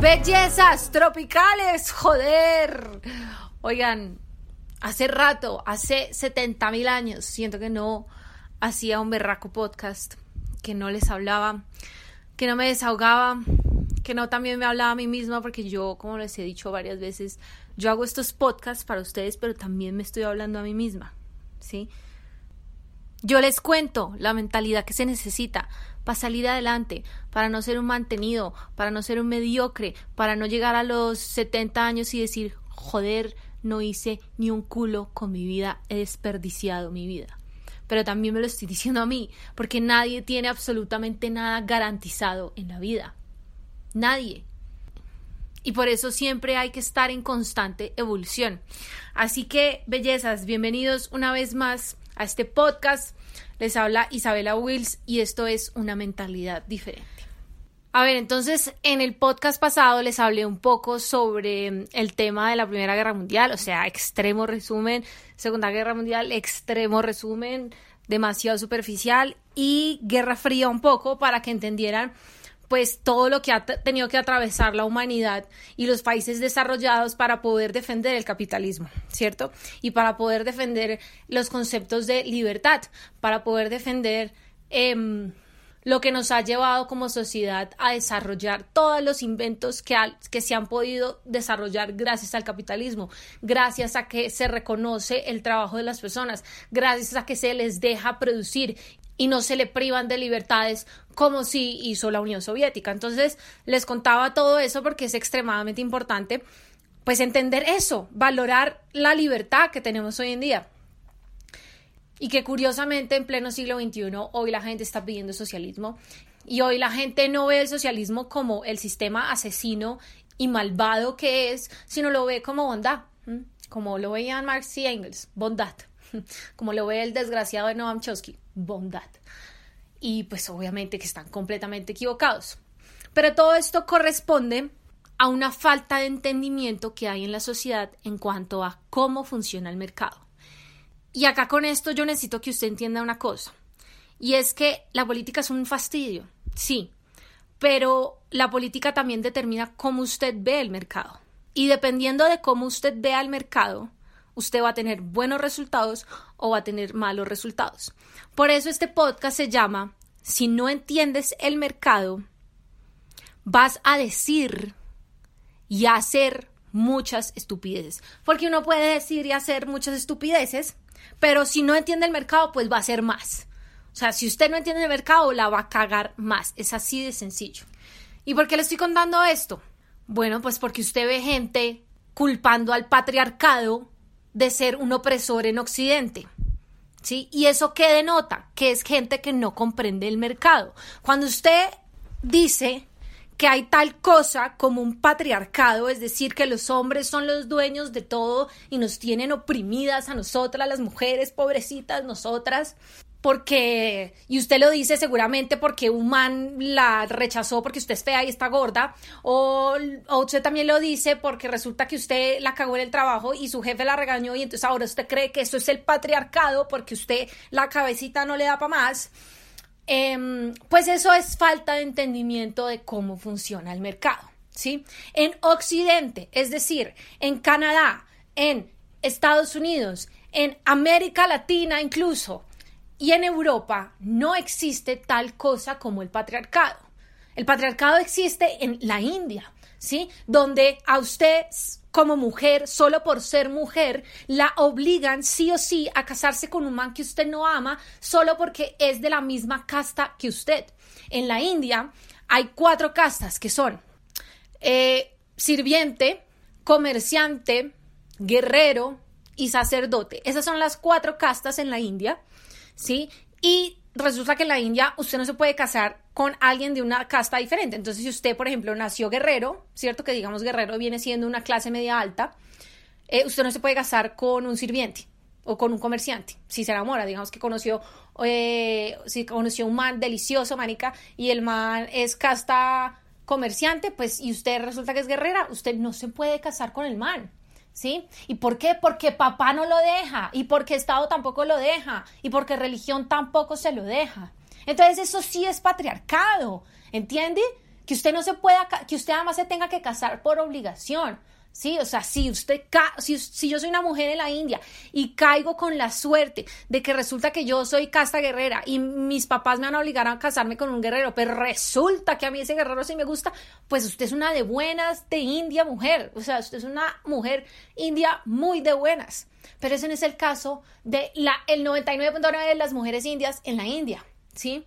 Bellezas tropicales, joder. Oigan, hace rato, hace 70 mil años, siento que no hacía un berraco podcast, que no les hablaba, que no me desahogaba, que no también me hablaba a mí misma, porque yo, como les he dicho varias veces, yo hago estos podcasts para ustedes, pero también me estoy hablando a mí misma, ¿sí? Yo les cuento la mentalidad que se necesita para salir adelante, para no ser un mantenido, para no ser un mediocre, para no llegar a los 70 años y decir, joder, no hice ni un culo con mi vida, he desperdiciado mi vida. Pero también me lo estoy diciendo a mí, porque nadie tiene absolutamente nada garantizado en la vida. Nadie. Y por eso siempre hay que estar en constante evolución. Así que, bellezas, bienvenidos una vez más a este podcast. Les habla Isabela Wills y esto es una mentalidad diferente. A ver, entonces en el podcast pasado les hablé un poco sobre el tema de la Primera Guerra Mundial, o sea, extremo resumen, Segunda Guerra Mundial, extremo resumen, demasiado superficial y Guerra Fría un poco para que entendieran pues todo lo que ha tenido que atravesar la humanidad y los países desarrollados para poder defender el capitalismo, ¿cierto? Y para poder defender los conceptos de libertad, para poder defender... Eh, lo que nos ha llevado como sociedad a desarrollar todos los inventos que, que se han podido desarrollar gracias al capitalismo, gracias a que se reconoce el trabajo de las personas, gracias a que se les deja producir y no se le privan de libertades como si hizo la Unión Soviética. Entonces, les contaba todo eso porque es extremadamente importante pues entender eso, valorar la libertad que tenemos hoy en día. Y que curiosamente en pleno siglo XXI hoy la gente está pidiendo socialismo y hoy la gente no ve el socialismo como el sistema asesino y malvado que es, sino lo ve como bondad, como lo veían Marx y Engels, bondad, como lo ve el desgraciado de Noam Chomsky, bondad. Y pues obviamente que están completamente equivocados. Pero todo esto corresponde a una falta de entendimiento que hay en la sociedad en cuanto a cómo funciona el mercado. Y acá con esto yo necesito que usted entienda una cosa. Y es que la política es un fastidio, sí, pero la política también determina cómo usted ve el mercado. Y dependiendo de cómo usted vea el mercado, usted va a tener buenos resultados o va a tener malos resultados. Por eso este podcast se llama Si no entiendes el mercado, vas a decir y hacer muchas estupideces. Porque uno puede decir y hacer muchas estupideces pero si no entiende el mercado, pues va a ser más. O sea, si usted no entiende el mercado, la va a cagar más. Es así de sencillo. ¿Y por qué le estoy contando esto? Bueno, pues porque usted ve gente culpando al patriarcado de ser un opresor en Occidente. ¿Sí? ¿Y eso qué denota? Que es gente que no comprende el mercado. Cuando usted dice que hay tal cosa como un patriarcado, es decir, que los hombres son los dueños de todo y nos tienen oprimidas a nosotras, las mujeres, pobrecitas, nosotras, porque, y usted lo dice seguramente porque un man la rechazó porque usted es fea y está gorda, o, o, usted también lo dice porque resulta que usted la cagó en el trabajo y su jefe la regañó y entonces ahora usted cree que eso es el patriarcado porque usted la cabecita no le da para más. Em, pues eso es falta de entendimiento de cómo funciona el mercado, ¿sí? En Occidente, es decir, en Canadá, en Estados Unidos, en América Latina incluso y en Europa no existe tal cosa como el patriarcado. El patriarcado existe en la India, ¿sí? Donde a usted como mujer, solo por ser mujer, la obligan sí o sí a casarse con un man que usted no ama, solo porque es de la misma casta que usted. En la India hay cuatro castas que son eh, sirviente, comerciante, guerrero y sacerdote. Esas son las cuatro castas en la India, ¿sí? Y resulta que en la India usted no se puede casar con alguien de una casta diferente. Entonces, si usted, por ejemplo, nació guerrero, ¿cierto? Que digamos guerrero viene siendo una clase media alta, eh, usted no se puede casar con un sirviente o con un comerciante. Si se enamora, digamos que conoció, eh, si conoció un man delicioso, manica, y el man es casta comerciante, pues, y usted resulta que es guerrera, usted no se puede casar con el man. ¿Sí? ¿Y por qué? Porque papá no lo deja, y porque Estado tampoco lo deja, y porque religión tampoco se lo deja. Entonces eso sí es patriarcado, ¿entiende? Que usted no se pueda, que usted además se tenga que casar por obligación. Sí, o sea, si usted, si, si, yo soy una mujer en la India y caigo con la suerte de que resulta que yo soy casta guerrera y mis papás me van a obligar a casarme con un guerrero, pero resulta que a mí ese guerrero sí me gusta, pues usted es una de buenas de India mujer, o sea, usted es una mujer india muy de buenas, pero ese no es el caso de la, el 99.9 de las mujeres indias en la India, ¿sí?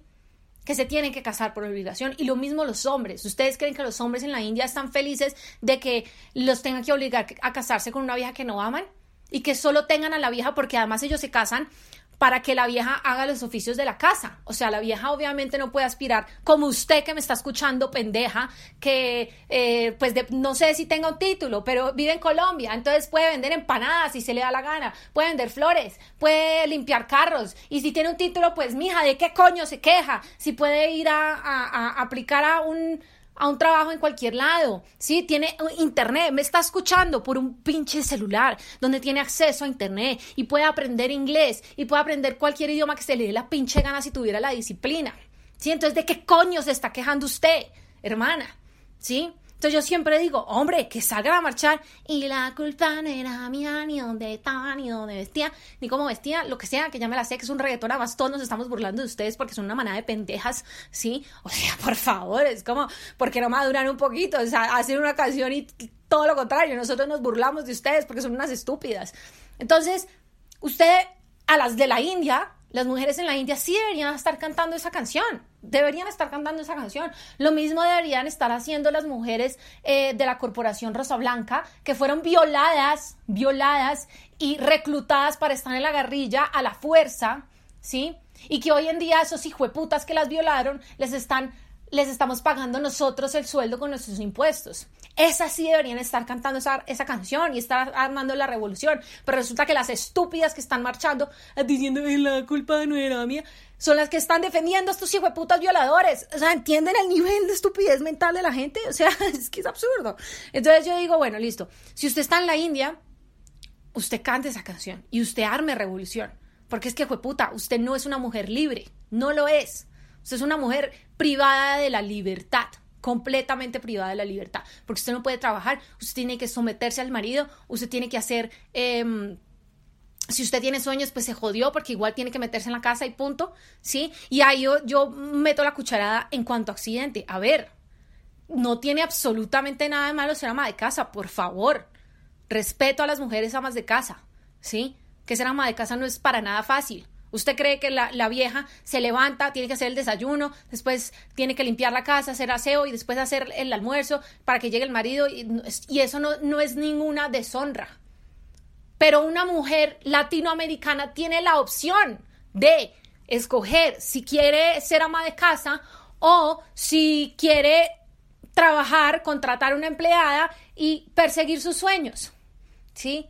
Que se tienen que casar por obligación. Y lo mismo los hombres. ¿Ustedes creen que los hombres en la India están felices de que los tengan que obligar a casarse con una vieja que no aman? Y que solo tengan a la vieja porque además ellos se casan para que la vieja haga los oficios de la casa. O sea, la vieja obviamente no puede aspirar, como usted que me está escuchando, pendeja, que eh, pues no sé si tenga un título, pero vive en Colombia, entonces puede vender empanadas si se le da la gana, puede vender flores, puede limpiar carros, y si tiene un título, pues mija, ¿de qué coño se queja? Si puede ir a aplicar a un a un trabajo en cualquier lado, ¿sí? Tiene internet, me está escuchando por un pinche celular donde tiene acceso a internet y puede aprender inglés y puede aprender cualquier idioma que se le dé la pinche gana si tuviera la disciplina, ¿sí? Entonces, ¿de qué coño se está quejando usted, hermana? ¿Sí? Entonces yo siempre digo, hombre, que salgan a marchar y la culpa no era mía, ni dónde estaba, ni dónde vestía, ni cómo vestía, lo que sea, que ya me la sé, que es un reggaetón, además todos nos estamos burlando de ustedes porque son una manada de pendejas, ¿sí? O sea, por favor, es como, porque no maduran un poquito? O sea, hacer una canción y todo lo contrario, nosotros nos burlamos de ustedes porque son unas estúpidas. Entonces, usted, a las de la India, las mujeres en la India sí deberían estar cantando esa canción, deberían estar cantando esa canción. Lo mismo deberían estar haciendo las mujeres eh, de la corporación Rosa Blanca, que fueron violadas, violadas y reclutadas para estar en la guerrilla a la fuerza, ¿sí? Y que hoy en día esos hijueputas que las violaron les están les estamos pagando nosotros el sueldo con nuestros impuestos. Esas sí deberían estar cantando esa, esa, canción y estar armando la revolución. Pero resulta que las estúpidas que están marchando eh, diciendo la culpa no era mía son las que están defendiendo a estos putas violadores. O sea, ¿entienden el nivel de estupidez mental de la gente? O sea, es que es absurdo. Entonces yo digo, bueno, listo. Si usted está en la India, usted cante esa canción y usted arme revolución. Porque es que, puta, usted no es una mujer libre. No lo es. Usted es una mujer privada de la libertad, completamente privada de la libertad, porque usted no puede trabajar, usted tiene que someterse al marido, usted tiene que hacer... Em, si usted tiene sueños, pues se jodió porque igual tiene que meterse en la casa y punto, ¿sí? Y ahí yo, yo meto la cucharada en cuanto a accidente. A ver, no tiene absolutamente nada de malo ser ama de casa, por favor. Respeto a las mujeres amas de casa, ¿sí? Que ser ama de casa no es para nada fácil. Usted cree que la, vieja se levanta, tiene que hacer el desayuno, después tiene que limpiar la casa, hacer aseo y después hacer el almuerzo para que llegue el marido y, eso no, no es ninguna deshonra. Pero una mujer latinoamericana tiene la opción de escoger si quiere ser ama de casa o si quiere trabajar, contratar una empleada y perseguir sus sueños. ¿Sí?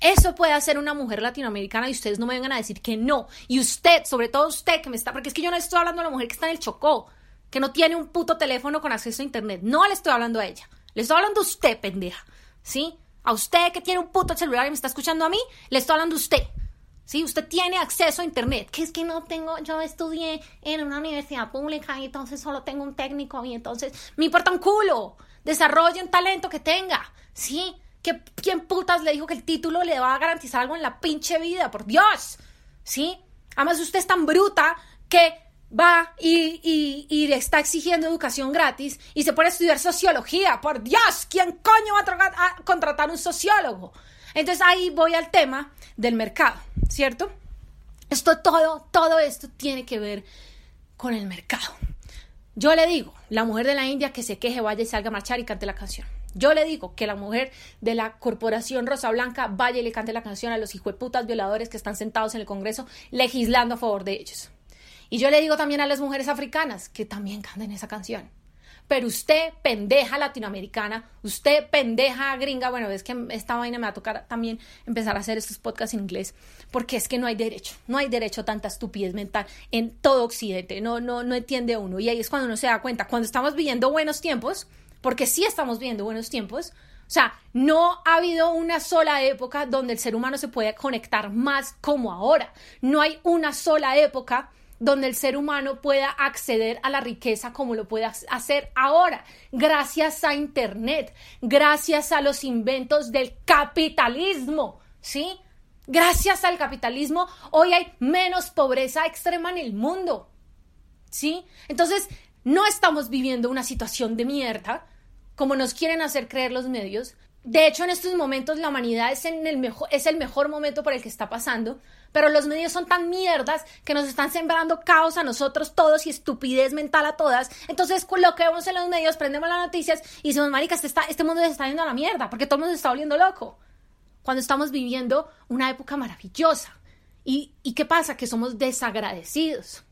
Eso puede hacer una mujer latinoamericana y ustedes no me vengan a decir que no. Y usted, sobre todo usted que me está, porque es que yo no estoy hablando a la mujer que está en el Chocó, que no tiene un puto teléfono con acceso a internet. No le estoy hablando a ella. Le estoy hablando a usted, pendeja. ¿Sí? A usted que tiene un puto celular y me está escuchando a mí, le estoy hablando a usted. ¿Sí? Usted tiene acceso a internet. Que es que no tengo, yo estudié en una universidad pública y entonces solo tengo un técnico y entonces me importa un culo. Desarrolle un talento que tenga. ¿Sí? ¿Qué, ¿Quién putas le dijo que el título le va a garantizar algo en la pinche vida? Por Dios. ¿Sí? Además, usted es tan bruta que va y, y, le está exigiendo educación gratis y se pone a estudiar sociología. Por Dios, ¿quién coño va a, a contratar un sociólogo? Entonces ahí voy al tema del mercado, ¿cierto? Esto todo, todo esto tiene que ver con el mercado. Yo le digo, la mujer de la India que se queje, vaya y salga a marchar y cante la canción. Yo le digo que la mujer de la corporación Rosa Blanca vaya y le cante la canción a los hijueputas violadores que están sentados en el Congreso legislando a favor de ellos. Y yo le digo también a las mujeres africanas que también canten esa canción. Pero usted, pendeja latinoamericana, usted, pendeja gringa, bueno, es que esta vaina me va a tocar también empezar a hacer estos podcasts en inglés, porque es que no hay derecho, no hay derecho a tanta estupidez mental en todo Occidente, no, no, no entiende uno. Y ahí es cuando uno se da cuenta, cuando estamos viviendo buenos tiempos, porque sí estamos viviendo buenos tiempos, o sea, no ha habido una sola época donde el ser humano se puede conectar más como ahora. No hay una sola época donde el ser humano pueda acceder a la riqueza como lo puede hacer ahora, gracias a Internet, gracias a los inventos del capitalismo, ¿sí? Gracias al capitalismo, hoy hay menos pobreza extrema en el mundo, ¿sí? Entonces, no estamos viviendo una situación de mierda, como nos quieren hacer creer los medios, de hecho, en estos momentos la humanidad es, el mejor, momento por el que está pasando, pero los medios son tan mierdas que nos están sembrando caos a nosotros todos y estupidez mental a todas. Entonces, con lo que vemos en los medios, prendemos las noticias y decimos, maricas, este, este mundo se está yendo a la mierda, porque todo el mundo se está volviendo loco. Cuando estamos viviendo una época maravillosa. ¿Y, y qué pasa? Que somos desagradecidos.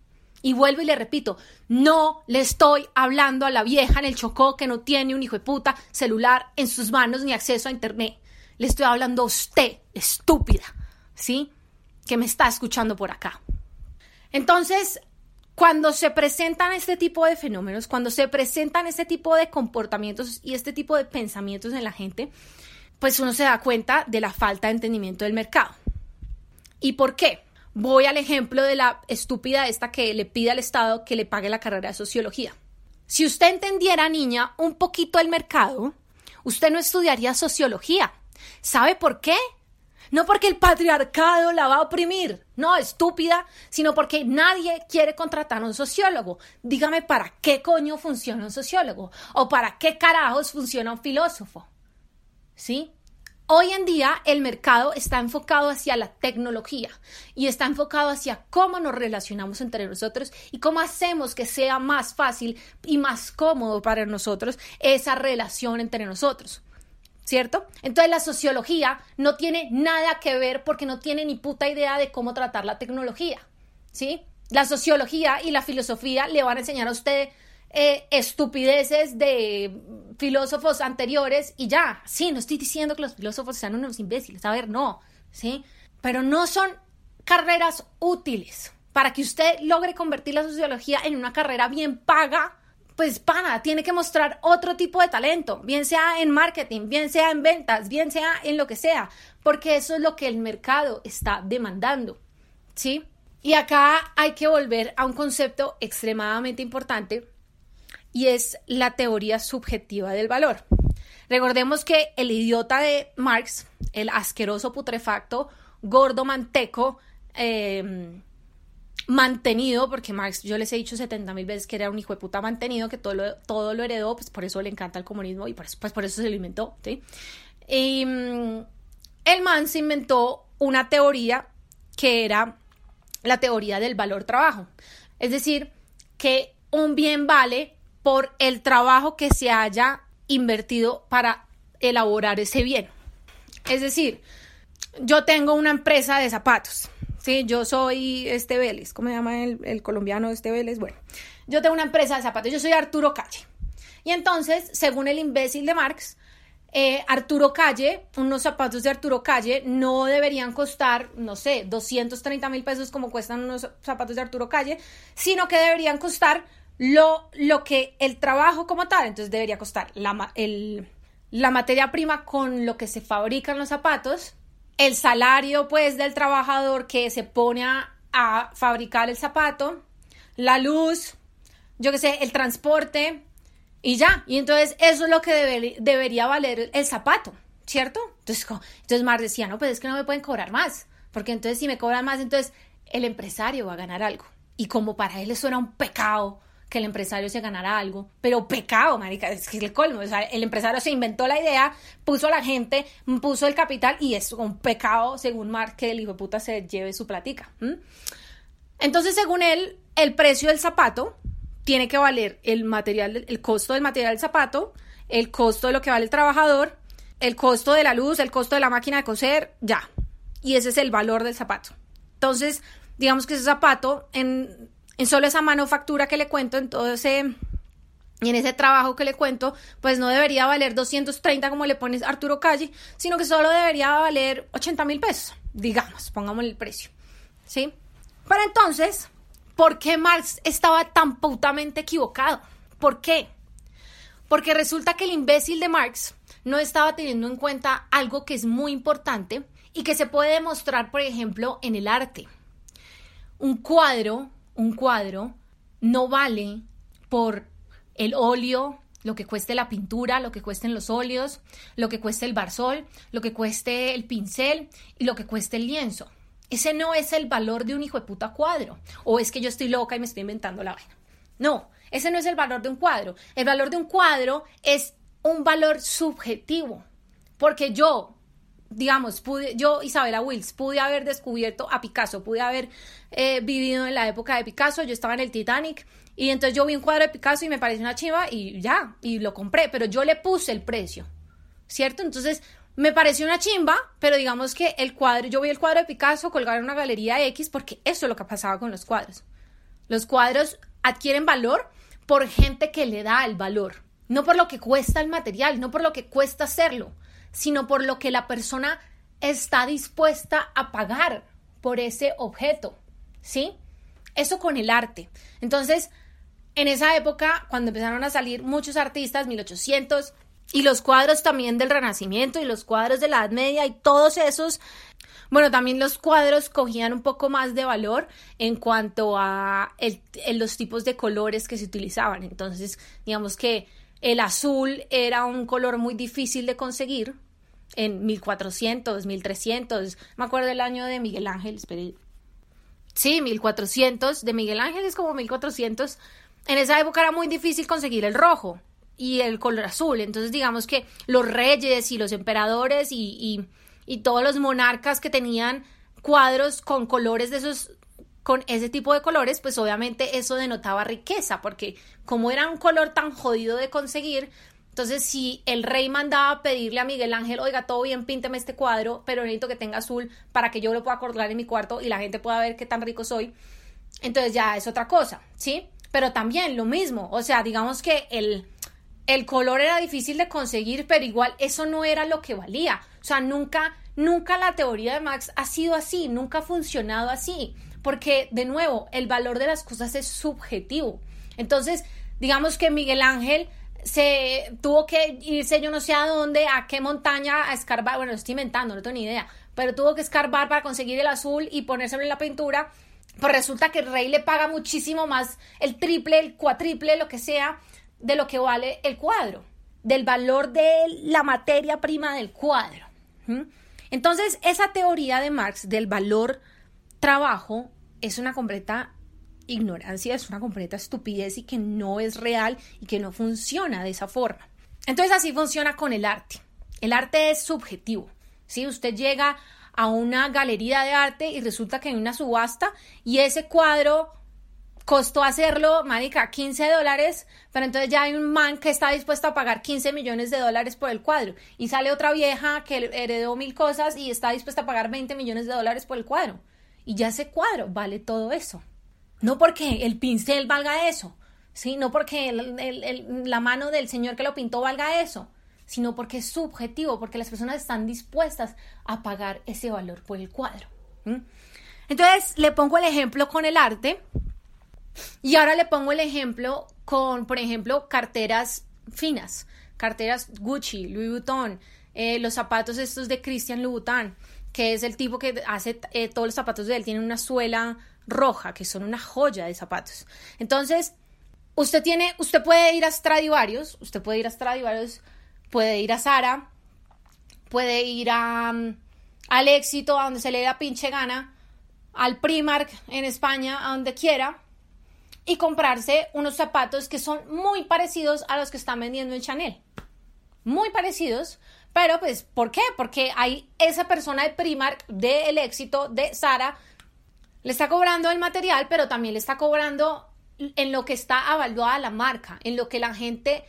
Y vuelvo y le repito, no le estoy hablando a la vieja en el chocó que no tiene un hijo de puta celular en sus manos ni acceso a internet. Le estoy hablando a usted, estúpida, ¿sí? Que me está escuchando por acá. Entonces, cuando se presentan este tipo de fenómenos, cuando se presentan este tipo de comportamientos y este tipo de pensamientos en la gente, pues uno se da cuenta de la falta de entendimiento del mercado. ¿Y por qué? Voy al ejemplo de la estúpida esta que le pide al Estado que le pague la carrera de sociología. Si usted entendiera, niña, un poquito el mercado, usted no estudiaría sociología. ¿Sabe por qué? No porque el patriarcado la va a oprimir, no, estúpida, sino porque nadie quiere contratar a un sociólogo. Dígame para qué coño funciona un sociólogo o para qué carajos funciona un filósofo. ¿Sí? Hoy en día el mercado está enfocado hacia la tecnología y está enfocado hacia cómo nos relacionamos entre nosotros y cómo hacemos que sea más fácil y más cómodo para nosotros esa relación entre nosotros. ¿Cierto? Entonces la sociología no tiene nada que ver porque no tiene ni puta idea de cómo tratar la tecnología. ¿Sí? La sociología y la filosofía le van a enseñar a usted eh, estupideces de filósofos anteriores y ya. Sí, no estoy diciendo que los filósofos sean unos imbéciles, a ver, no, ¿sí? Pero no son carreras útiles para que usted logre convertir la sociología en una carrera bien paga. Pues pana, tiene que mostrar otro tipo de talento, bien sea en marketing, bien sea en ventas, bien sea en lo que sea, porque eso es lo que el mercado está demandando, ¿sí? Y acá hay que volver a un concepto extremadamente importante y es la teoría subjetiva del valor. Recordemos que el idiota de Marx, el asqueroso putrefacto, gordo manteco, em, mantenido, porque Marx, yo les he dicho 70 mil veces que era un hijo de puta mantenido, que todo lo, todo lo heredó, pues por eso le encanta el comunismo y por eso, pues por eso se lo inventó. ¿sí? Y, mm, el man inventó una teoría que era la teoría del valor trabajo. Es decir, que un bien vale por el trabajo que se haya invertido para elaborar ese bien. Es decir, yo tengo una empresa de zapatos, ¿sí? Yo soy este Vélez, ¿cómo se llama el, colombiano este Vélez? Bueno, yo tengo una empresa de zapatos, yo soy Arturo Calle. Y entonces, según el imbécil de Marx, eh, Arturo Calle, unos zapatos de Arturo Calle no deberían costar, no sé, 230 mil pesos como cuestan unos zapatos de Arturo Calle, sino que deberían costar lo, lo que el trabajo como tal, entonces debería costar la, el, la materia prima con lo que se fabrican los zapatos, el salario pues del trabajador que se pone a, fabricar el zapato, la luz, yo qué sé, el transporte y ya. Y entonces eso es lo que debería valer el zapato, ¿cierto? Entonces, entonces Marx decía, no, pues es que no me pueden cobrar más, porque entonces si me cobran más, entonces el empresario va a ganar algo. Y como para él eso era un pecado que el empresario se ganara algo, pero pecado, marica, es que es el colmo, o sea, el empresario se inventó la idea, puso a la gente, puso el capital y es un pecado, según Marx, que el hijo de puta se lleve su platica. Entonces, según él, el precio del zapato tiene que valer el material, el costo del material del zapato, el costo de lo que vale el trabajador, el costo de la luz, el costo de la máquina de coser, ya. Y ese es el valor del zapato. Entonces, digamos que ese zapato, en, en solo esa manufactura que le cuento, en todo ese y en ese trabajo que le cuento, pues no debería valer 230 como le pones Arturo Calle, sino que solo debería valer 80 mil pesos, digamos, pongamos el precio. ¿Sí? Pero entonces, ¿por qué Marx estaba tan putamente equivocado? ¿Por qué? Porque resulta que el imbécil de Marx no estaba teniendo en cuenta algo que es muy importante y que se puede demostrar, por ejemplo, en el arte. Un cuadro, un cuadro no vale por el óleo, lo que cueste la pintura, lo que cuesten los óleos, lo que cueste el barzol, lo que cueste el pincel y lo que cueste el lienzo. Ese no es el valor de un hijo de puta cuadro. O es que yo estoy loca y me estoy inventando la vaina. No, ese no es el valor de un cuadro. El valor de un cuadro es un valor subjetivo. Porque yo, digamos, pude, yo, Isabela Wills, pude haber descubierto a Picasso, pude haber eh, vivido en la época de Picasso, yo estaba en el Titanic y entonces yo vi un cuadro de Picasso y me pareció una chiva y ya, y lo compré, pero yo le puse el precio, ¿cierto? Entonces, me pareció una chimba, pero digamos que el cuadro, yo vi el cuadro de Picasso colgar en una galería X porque eso es lo que pasaba con los cuadros. Los cuadros adquieren valor por gente que le da el valor, no por lo que cuesta el material, no por lo que cuesta hacerlo, sino por lo que la persona está dispuesta a pagar por ese objeto, ¿sí? Eso con el arte. Entonces, en esa época, cuando empezaron a salir muchos artistas, 1800, y los cuadros también del Renacimiento y los cuadros de la Edad Media y todos esos. Bueno, también los cuadros cogían un poco más de valor en cuanto a los tipos de colores que se utilizaban. Entonces, digamos que el azul era un color muy difícil de conseguir en 1400, 1300. Me acuerdo del año de Miguel Ángel, espere. Sí, 1400. De Miguel Ángel es como 1400. En esa época era muy difícil conseguir el rojo y el color azul. Entonces, digamos que los reyes y los emperadores y, y, todos los monarcas que tenían cuadros con colores de esos con ese tipo de colores, pues obviamente eso denotaba riqueza, porque como era un color tan jodido de conseguir, entonces si el rey mandaba a pedirle a Miguel Ángel, oiga, todo bien, pínteme este cuadro, pero necesito que tenga azul para que yo lo pueda colgar en mi cuarto y la gente pueda ver qué tan rico soy, entonces ya es otra cosa, ¿sí? Pero también lo mismo, o sea, digamos que el, el color era difícil de conseguir, pero igual eso no era lo que valía. O sea, nunca, nunca la teoría de Max ha sido así, nunca ha funcionado así, porque de nuevo, el valor de las cosas es subjetivo. Entonces, digamos que Miguel Ángel se tuvo que irse yo no sé a dónde, a qué montaña a escarbar, bueno, lo estoy inventando, no tengo ni idea, pero tuvo que escarbar para conseguir el azul y ponérselo en la pintura. Pues resulta que el rey le paga muchísimo más, el triple, el cuatriple, lo que sea, de lo que vale el cuadro, del valor de la materia prima del cuadro. Entonces, esa teoría de Marx del valor trabajo es una completa ignorancia, es una completa estupidez y que no es real y que no funciona de esa forma. Entonces, así funciona con el arte. El arte es subjetivo. Si usted llega a una galería de arte y resulta que hay una subasta y ese cuadro costó hacerlo, marica, 15 dólares, pero entonces ya hay un man que está dispuesto a pagar 15 millones de dólares por el cuadro. Y sale otra vieja que heredó mil cosas y está dispuesta a pagar 20 millones de dólares por el cuadro. Y ya ese cuadro vale todo eso. No porque el pincel valga eso, ¿sí? No porque la mano del señor que lo pintó valga eso, sino porque es subjetivo, porque las personas están dispuestas a pagar ese valor por el cuadro. Entonces, le pongo el ejemplo con el arte y ahora le pongo el ejemplo con, por ejemplo, carteras finas, carteras Gucci, Louis Vuitton, eh, los zapatos estos de Christian Louboutin, que es el tipo que hace eh, todos los zapatos de él, tienen una suela roja, que son una joya de zapatos. Entonces, usted tiene, usted puede ir a Stradivarius, usted puede ir a Stradivarius, puede ir a Zara, puede ir a, mm, al éxito, a donde se le dé la pinche gana, al Primark en España, a donde quiera, y comprarse unos zapatos que son muy parecidos a los que están vendiendo en Chanel. Muy parecidos, pero pues, ¿por qué? Porque hay esa persona de Primark, del éxito, de Sara, le está cobrando el material, pero también le está cobrando en lo que está avaluada la marca, en lo que la gente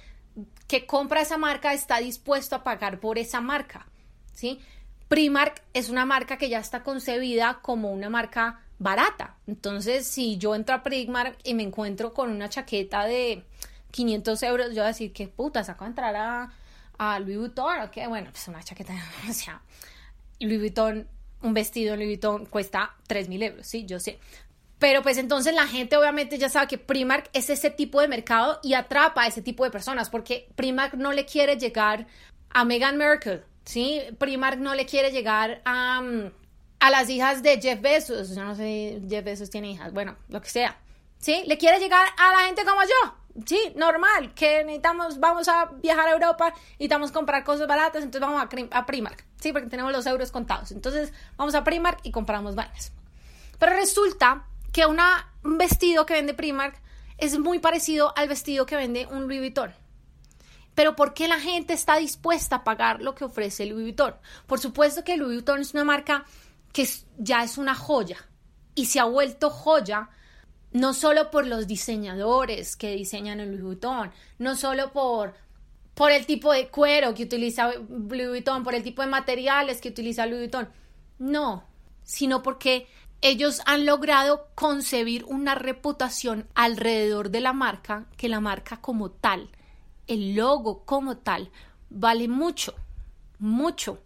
que compra esa marca está dispuesto a pagar por esa marca, ¿sí? Primark es una marca que ya está concebida como una marca barata. Entonces, si yo entro a Primark y me encuentro con una chaqueta de 500 euros, yo voy a decir, ¿qué puta? ¿Saco a entrar a, a Louis Vuitton? ¿O qué? Bueno, pues una chaqueta, o sea, Louis Vuitton, un vestido en Louis Vuitton cuesta 3.000 euros, sí, yo sé. Pero pues entonces la gente obviamente ya sabe que Primark es ese tipo de mercado y atrapa a ese tipo de personas porque Primark no le quiere llegar a Meghan Merkel, ¿sí? Primark no le quiere llegar a, mm, a las hijas de Jeff Bezos, yo no sé, Jeff Bezos tiene hijas, bueno, lo que sea, ¿sí? Le quiere llegar a la gente como yo, sí, normal, que necesitamos, vamos a viajar a Europa, necesitamos comprar cosas baratas, entonces vamos a Primark, sí, porque tenemos los euros contados, entonces vamos a Primark y compramos vainas. Pero resulta que una, un vestido que vende Primark es muy parecido al vestido que vende un Louis Vuitton. Pero ¿por qué la gente está dispuesta a pagar lo que ofrece Louis Vuitton? Por supuesto que Louis Vuitton es una marca que ya es una joya y se ha vuelto joya no solo por los diseñadores que diseñan en Louis Vuitton, no solo por, por el tipo de cuero que utiliza Louis Vuitton, por el tipo de materiales que utiliza Louis Vuitton, no, sino porque ellos han logrado concebir una reputación alrededor de la marca que la marca como tal, el logo como tal, vale mucho, mucho.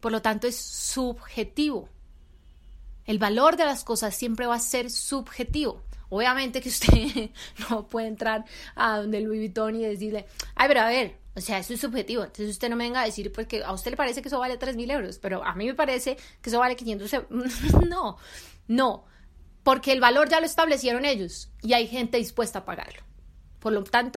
Por lo tanto, es subjetivo. El valor de las cosas siempre va a ser subjetivo. Obviamente que usted no puede entrar a donde Louis Vuitton y decirle, ay, pero a ver, o sea, eso es subjetivo. Entonces usted no me venga a decir porque a usted le parece que eso vale 3 mil euros, pero a mí me parece que eso vale 500 euros. no, no, porque el valor ya lo establecieron ellos y hay gente dispuesta a pagarlo. Por lo tanto,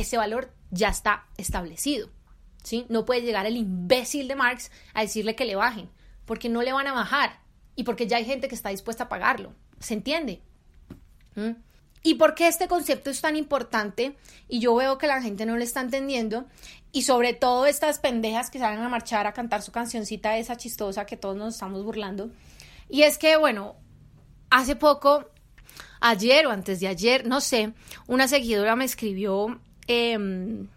ese valor ya está establecido. ¿sí? No puede llegar el imbécil de Marx a decirle que le bajen, porque no le van a bajar y porque ya hay gente que está dispuesta a pagarlo. ¿Se entiende? ¿Mm? ¿Y por qué este concepto es tan importante? Y yo veo que la gente no lo está entendiendo. Y sobre todo estas pendejas que salen a marchar a cantar su cancioncita esa chistosa que todos nos estamos burlando. Y es que, bueno, hace poco, ayer o antes de ayer, no sé, una seguidora me escribió Em,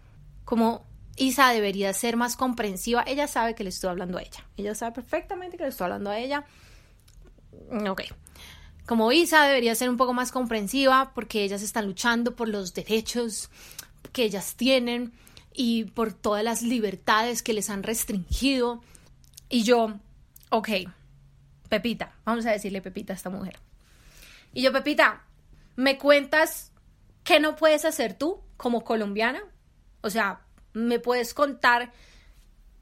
como Isa debería ser más comprensiva. Ella sabe que le estoy hablando a ella. Ella sabe perfectamente que le estoy hablando a ella. Ok. Como Isa debería ser un poco más comprensiva porque ellas están luchando por los derechos que ellas tienen y por todas las libertades que les han restringido. Y yo, ok, Pepita, vamos a decirle Pepita a esta mujer. Y yo, Pepita, ¿me cuentas qué no puedes hacer tú como colombiana? O sea, ¿me puedes contar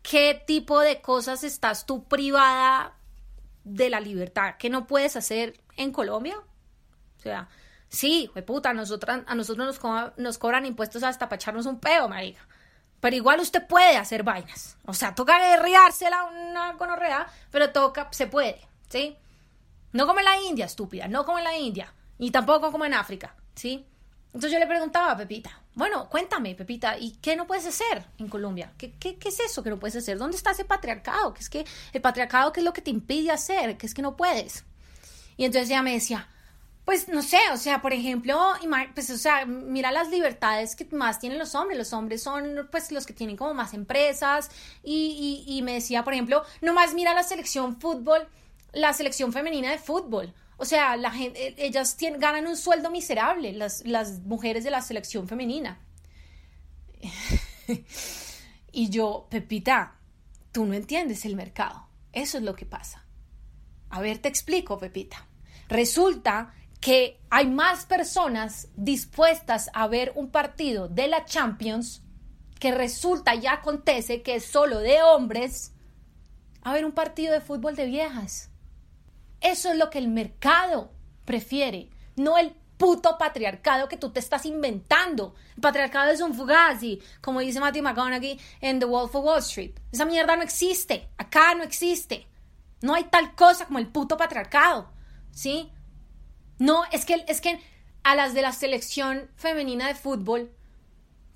qué tipo de cosas estás tú privada de la libertad que no puedes hacer en Colombia. O sea, sí, puta, a nosotros, a nosotros nos, co nos cobran impuestos hasta para echarnos un peo, marica. Pero igual usted puede hacer vainas. O sea, toca guerreársela una gonorrea, pero toca, se puede, ¿sí? No como en la India, estúpida, no como en la India, ni tampoco como en África, ¿sí? Entonces yo le preguntaba a Pepita, bueno, cuéntame, Pepita, ¿y qué no puedes hacer en Colombia? ¿Qué, qué, qué es eso que no puedes hacer? ¿Dónde está ese patriarcado? ¿Qué es que el patriarcado qué es lo que te impide hacer? ¿Qué es que no puedes? Y entonces ella me decía, pues no sé, o sea, por ejemplo, pues o sea, mira las libertades que más tienen los hombres. Los hombres son pues los que tienen como más empresas y, y, y me decía, por ejemplo, nomás mira la selección fútbol, la selección femenina de fútbol. O sea, la gente, ellas tienen, ganan un sueldo miserable, las, las mujeres de la selección femenina. y yo, Pepita, tú no entiendes el mercado. Eso es lo que pasa. A ver, te explico, Pepita. Resulta que hay más personas dispuestas a ver un partido de la Champions que resulta y acontece que es solo de hombres a ver un partido de fútbol de viejas. Eso es lo que el mercado prefiere, no el puto patriarcado que tú te estás inventando. El patriarcado es un fugazi, como dice Matthew McConaughey en The Wolf of Wall Street. Esa mierda no existe, acá no existe. No hay tal cosa como el puto patriarcado, ¿sí? No, es que, es que a las de la selección femenina de fútbol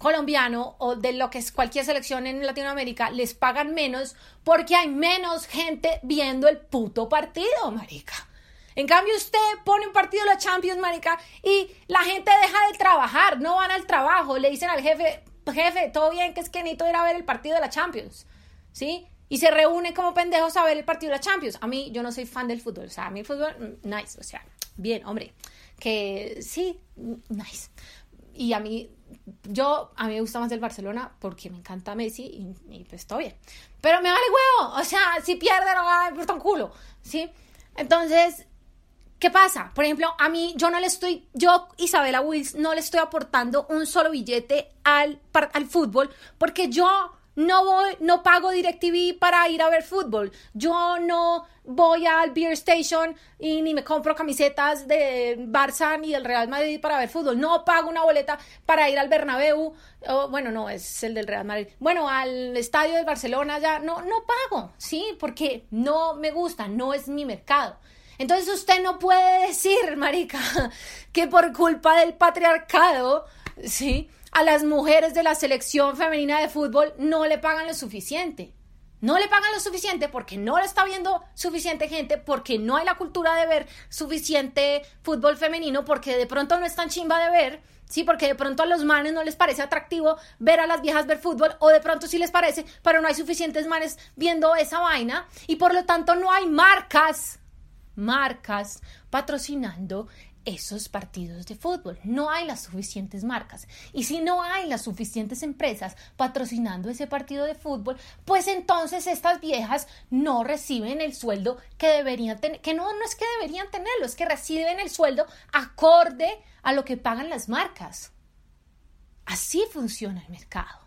colombiano o de lo que es cualquier selección en Latinoamérica les pagan menos porque hay menos gente viendo el puto partido, marica. En cambio, usted pone un partido de la Champions, marica, y la gente deja de trabajar, no van al trabajo, le dicen al jefe, jefe, todo bien, que es que necesito ir a ver el partido de la Champions, ¿sí? Y se reúne como pendejos a ver el partido de la Champions. A mí, yo no soy fan del fútbol, o sea, a mí el fútbol, mm, nice, o sea, bien, hombre, que sí, nice. Y a mí, yo, a mí me gusta más el Barcelona porque me encanta Messi y, pues todo bien. Pero me vale huevo, o sea, si pierde no va a un culo, ¿sí? Entonces, ¿qué pasa? Por ejemplo, a mí, yo no le estoy, yo, Isabela Wills, no le estoy aportando un solo billete al, al fútbol porque yo no voy, no pago DirecTV para ir a ver fútbol. Yo no voy al Beer Station y ni me compro camisetas de Barça ni del Real Madrid para ver fútbol. No pago una boleta para ir al Bernabéu. bueno, no, es el del Real Madrid. Bueno, al estadio de Barcelona ya no, no pago, ¿sí? Porque no me gusta, no es mi mercado. Entonces usted no puede decir, marica, que por culpa del patriarcado, ¿sí? A las mujeres de la selección femenina de fútbol no le pagan lo suficiente. No le pagan lo suficiente porque no lo está viendo suficiente gente, porque no hay la cultura de ver suficiente fútbol femenino, porque de pronto no es tan chimba de ver, sí, porque de pronto a los manes no les parece atractivo ver a las viejas ver fútbol, o de pronto sí les parece, pero no hay suficientes manes viendo esa vaina, y por lo tanto no hay marcas, marcas patrocinando esos partidos de fútbol. No hay las suficientes marcas. Y si no hay las suficientes empresas patrocinando ese partido de fútbol, pues entonces estas viejas no reciben el sueldo que deberían tener, que no, no es que deberían tenerlo, es que reciben el sueldo acorde a lo que pagan las marcas. Así funciona el mercado.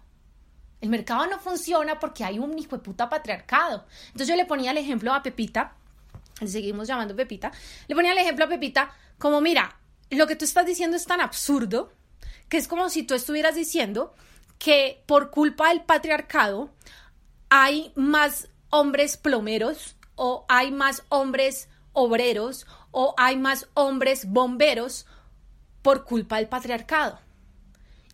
El mercado no funciona porque hay un hijo de puta patriarcado. Entonces yo le ponía el ejemplo a Pepita, le seguimos llamando Pepita, le ponía el ejemplo a Pepita como, mira, lo que tú estás diciendo es tan absurdo que es como si tú estuvieras diciendo que por culpa del patriarcado hay más hombres plomeros o hay más hombres obreros o hay más hombres bomberos por culpa del patriarcado.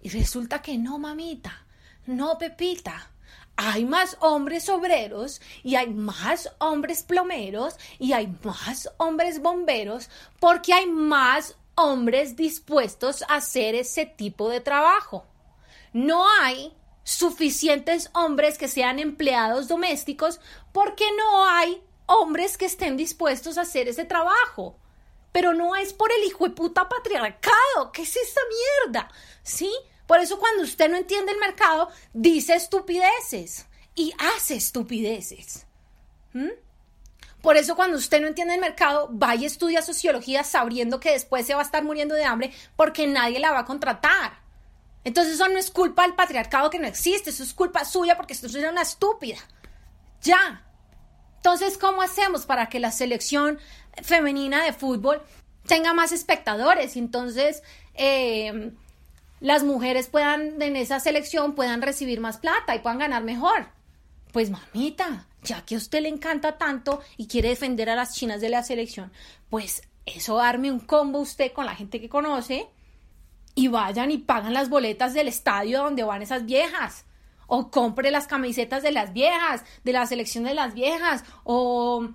Y resulta que no, mamita, no, Pepita hay más hombres obreros y hay más hombres plomeros y hay más hombres bomberos porque hay más hombres dispuestos a hacer ese tipo de trabajo. No hay suficientes hombres que sean empleados domésticos porque no hay hombres que estén dispuestos a hacer ese trabajo. Pero no es por el hijo de puta patriarcado. ¿Qué es esa mierda? ¿Sí? Por eso cuando usted no entiende el mercado, dice estupideces y hace estupideces. ¿Mm? Por eso cuando usted no entiende el mercado, vaya y estudia sociología sabiendo que después se va a estar muriendo de hambre porque nadie la va a contratar. Entonces eso no es culpa del patriarcado que no existe, eso es culpa suya porque usted es una estúpida. Ya. Entonces, ¿cómo hacemos para que la selección femenina de fútbol tenga más espectadores? Entonces eh, las mujeres puedan, en esa selección, puedan recibir más plata y puedan ganar mejor. Pues mamita, ya que a usted le encanta tanto y quiere defender a las chinas de la selección, pues eso arme un combo usted con la gente que conoce y vayan y pagan las boletas del estadio donde van esas viejas. O compre las camisetas de las viejas, de la selección de las viejas, o,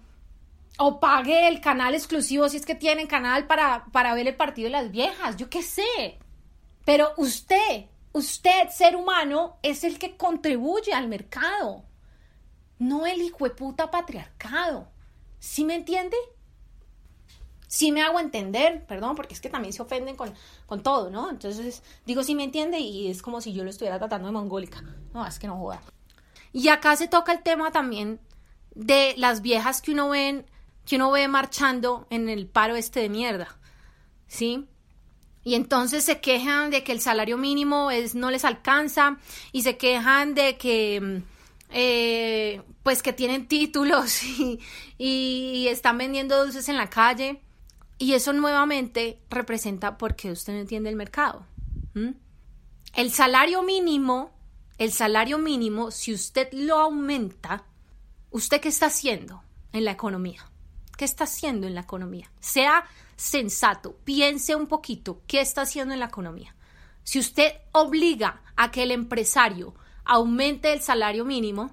o pague el canal exclusivo si es que tienen canal para, para ver el partido de las viejas, yo qué sé. Pero usted, usted, ser humano, es el que contribuye al mercado, no el hijo de puta patriarcado. ¿Sí me entiende? sí me hago entender, perdón, porque es que también se ofenden con, con todo, ¿no? Entonces digo sí me entiende y es como si yo lo estuviera tratando de mongólica. No, es que no joda. Y acá se toca el tema también de las viejas que uno ve, que uno ve marchando en el paro este de mierda, ¿sí? Y entonces se quejan de que el salario mínimo es, no les alcanza y se quejan de que... Eh, pues que tienen títulos y, y, están vendiendo dulces en la calle. Y eso nuevamente representa porque usted no entiende el mercado. El salario mínimo, el salario mínimo, si usted lo aumenta, ¿usted qué está haciendo en la economía? ¿Qué está haciendo en la economía? Sea sensato, piense un poquito qué está haciendo en la economía. Si usted obliga a que el empresario aumente el salario mínimo,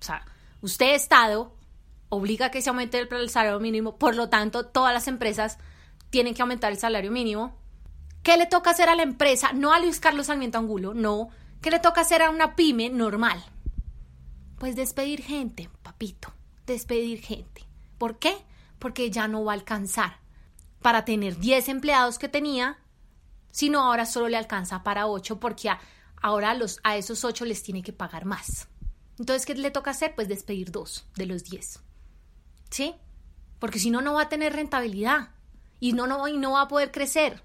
o sea, usted Estado obliga a que se aumente el, salario mínimo, por lo tanto, todas las empresas tienen que aumentar el salario mínimo. ¿Qué le toca hacer a la empresa? No a Luis Carlos Sarmiento Angulo, no. ¿Qué le toca hacer a una pyme normal? Pues despedir gente, papito, despedir gente. ¿Por qué? Porque ya no va a alcanzar para tener 10 empleados que tenía, sino ahora solo le alcanza para 8 porque ahora a esos 8 les tiene que pagar más. Entonces, ¿qué le toca hacer? Pues despedir dos de los 10. ¿sí? Porque si no, no va a tener rentabilidad y no, no, y no va a poder crecer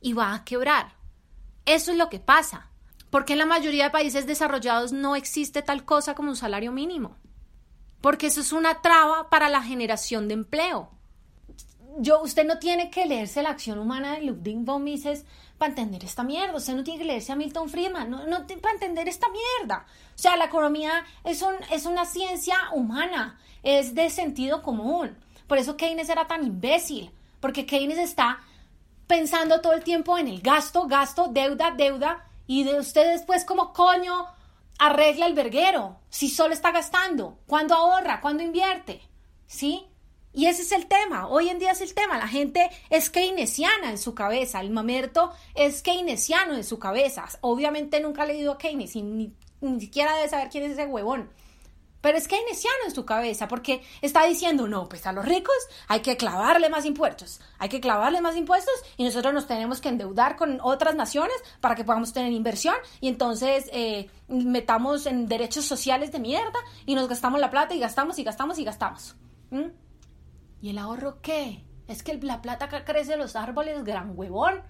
y va a quebrar. Eso es lo que pasa. Porque en la mayoría de países desarrollados no existe tal cosa como un salario mínimo. Porque eso es una traba para la generación de empleo. Yo, usted no tiene que leerse la acción humana de Ludwig von Mises para entender esta mierda. Usted no tiene que leerse a Milton Friedman no, no para entender esta mierda. O sea, la economía es, un, es una ciencia humana, es de sentido común. Por eso Keynes era tan imbécil, porque Keynes está pensando todo el tiempo en el gasto, gasto, deuda, deuda, y de usted después como coño arregla el verguero, si solo está gastando, cuándo ahorra, cuándo invierte, ¿sí? Y ese es el tema, hoy en día es el tema, la gente es keynesiana en su cabeza, el mamerto es keynesiano en su cabeza, obviamente nunca ha leído a Keynes y ni, ni siquiera debe saber quién es ese huevón, pero es keynesiano en su cabeza porque está diciendo, no, pues a los ricos hay que clavarle más impuestos, hay que clavarle más impuestos y nosotros nos tenemos que endeudar con otras naciones para que podamos tener inversión y entonces eh, metamos en derechos sociales de mierda y nos gastamos la plata y gastamos y gastamos y gastamos. ¿Y el ahorro qué? Es que la plata que crece en los árboles, gran huevón.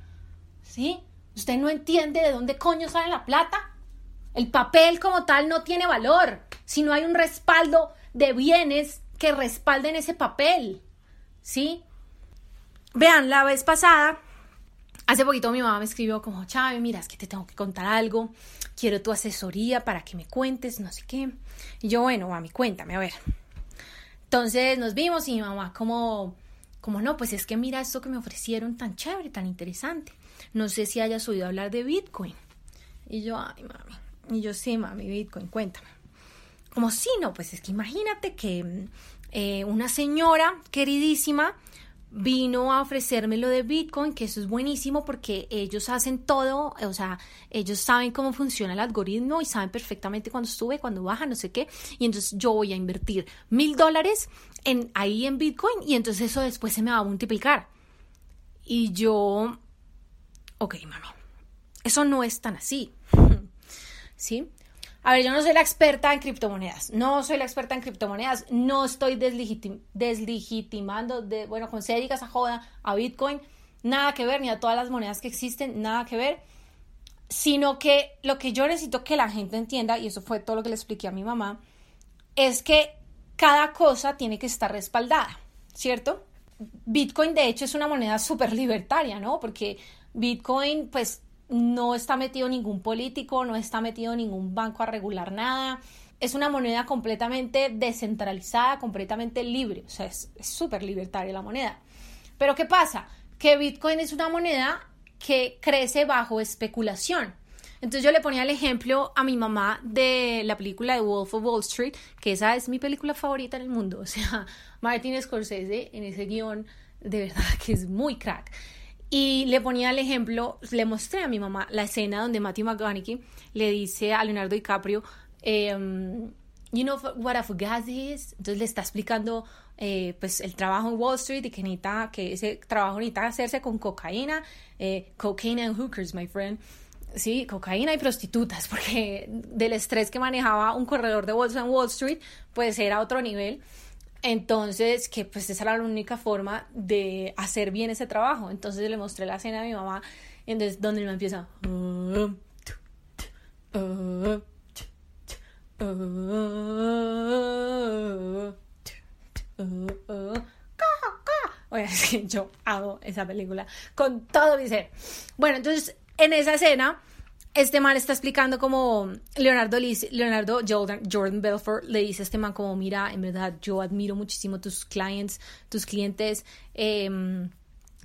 ¿Sí? ¿Usted no entiende de dónde coño sale la plata? El papel como tal no tiene valor si no hay un respaldo de bienes que respalden ese papel. ¿Sí? Vean, la vez pasada, hace poquito mi mamá me escribió como, Chávez, mira, es que te tengo que contar algo, quiero tu asesoría para que me cuentes, no sé qué. Y yo, bueno, mami, cuéntame, a ver. Entonces nos vimos y mi mamá como, como no, pues es que mira esto que me ofrecieron tan chévere, tan interesante. No sé si hayas oído hablar de Bitcoin. Y yo, ay, mami. Y yo, sí, mami, Bitcoin, cuéntame. Como sí, no, pues es que imagínate que eh, una señora queridísima vino a ofrecerme lo de Bitcoin, que eso es buenísimo porque ellos hacen todo, o sea, ellos saben cómo funciona el algoritmo y saben perfectamente cuándo sube, cuándo baja, no sé qué, y entonces yo voy a invertir mil dólares en, ahí en Bitcoin y entonces eso después se me va a multiplicar. Y yo, ok, mami, eso no es tan así, ¿sí? A ver, yo no soy la experta en criptomonedas, no soy la experta en criptomonedas, no estoy deslegitimando, de, bueno, con se a joda a Bitcoin, nada que ver, ni a todas las monedas que existen, nada que ver, sino que lo que yo necesito que la gente entienda, y eso fue todo lo que le expliqué a mi mamá, es que cada cosa tiene que estar respaldada, ¿cierto? Bitcoin de hecho es una moneda súper libertaria, ¿no? Porque Bitcoin pues no está metido ningún político, no está metido ningún banco a regular nada. Es una moneda completamente descentralizada, completamente libre. O sea, es súper libertaria la moneda. Pero ¿qué pasa? Que Bitcoin es una moneda que crece bajo especulación. Entonces yo le ponía el ejemplo a mi mamá de la película de Wolf of Wall Street, que esa es mi película favorita en el mundo. O sea, Martin Scorsese en ese guion, de verdad que es muy crack. Y le ponía el ejemplo, le mostré a mi mamá la escena donde Matthew McConaughey le dice a Leonardo DiCaprio, em, you know what a fugazi is? Entonces le está explicando eh, pues el trabajo en Wall Street y que necesita, que ese trabajo necesita hacerse con cocaína, eh, cocaine and hookers, my friend. Sí, cocaína y prostitutas, porque del estrés que manejaba un corredor de bolsa en Wall Street, pues era otro nivel. Entonces, que pues esa era la única forma de hacer bien ese trabajo. Entonces le mostré la escena a mi mamá, entonces donde me empieza... Oye, es que yo hago esa película con todo mi ser. Bueno, entonces en esa escena este man está explicando como Leonardo, Leonardo Jordan, Jordan Belfort le dice a este man como, mira, en verdad yo admiro muchísimo tus clients, tus clientes em,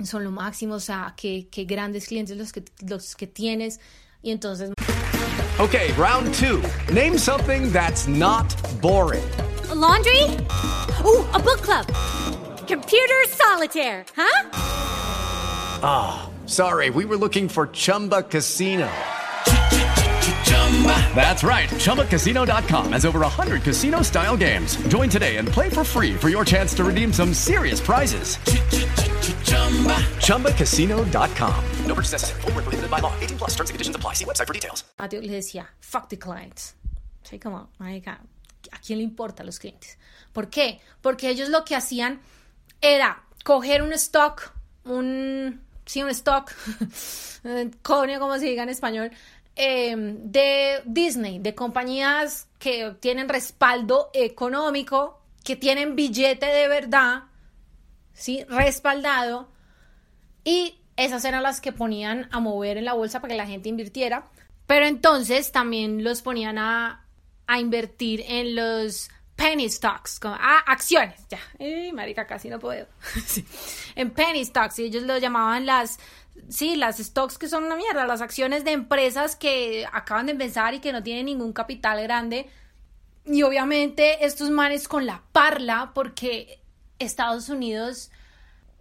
son lo máximo, o sea, qué, qué grandes clientes los que, los que tienes. Y entonces... Ok, round two. Name something that's not boring. laundry? Oh, a book club. Computer solitaire, huh? Ah, oh, sorry, we were looking for Chumba Casino. That's right. ChumbaCasino.com has over 100 casino style games. Join today and play for free for your chance to redeem some serious prizes. ChumbaCasino.com. No purchase necessary. Full prohibited by law. 18 plus terms and conditions apply. See website for details. Ah, Mateo le decía, fuck the clients. Sí, como, marica, ¿a quién le importa los clientes? ¿Por qué? Porque ellos lo que hacían era coger un stock, un, sí, un stock, coño, como se diga en español, Em, de Disney, de compañías que tienen respaldo económico, que tienen billete de verdad, ¿sí? Respaldado. Y esas eran las que ponían a mover en la bolsa para que la gente invirtiera. Pero entonces también los ponían a, a invertir en los penny stocks, como, ah, acciones, ya, marica, casi no puedo. En penny stocks, y ellos lo llamaban las sí, las stocks que son una mierda, las acciones de empresas que acaban de empezar y que no tienen ningún capital grande. Y obviamente estos manes con la parla, porque Estados Unidos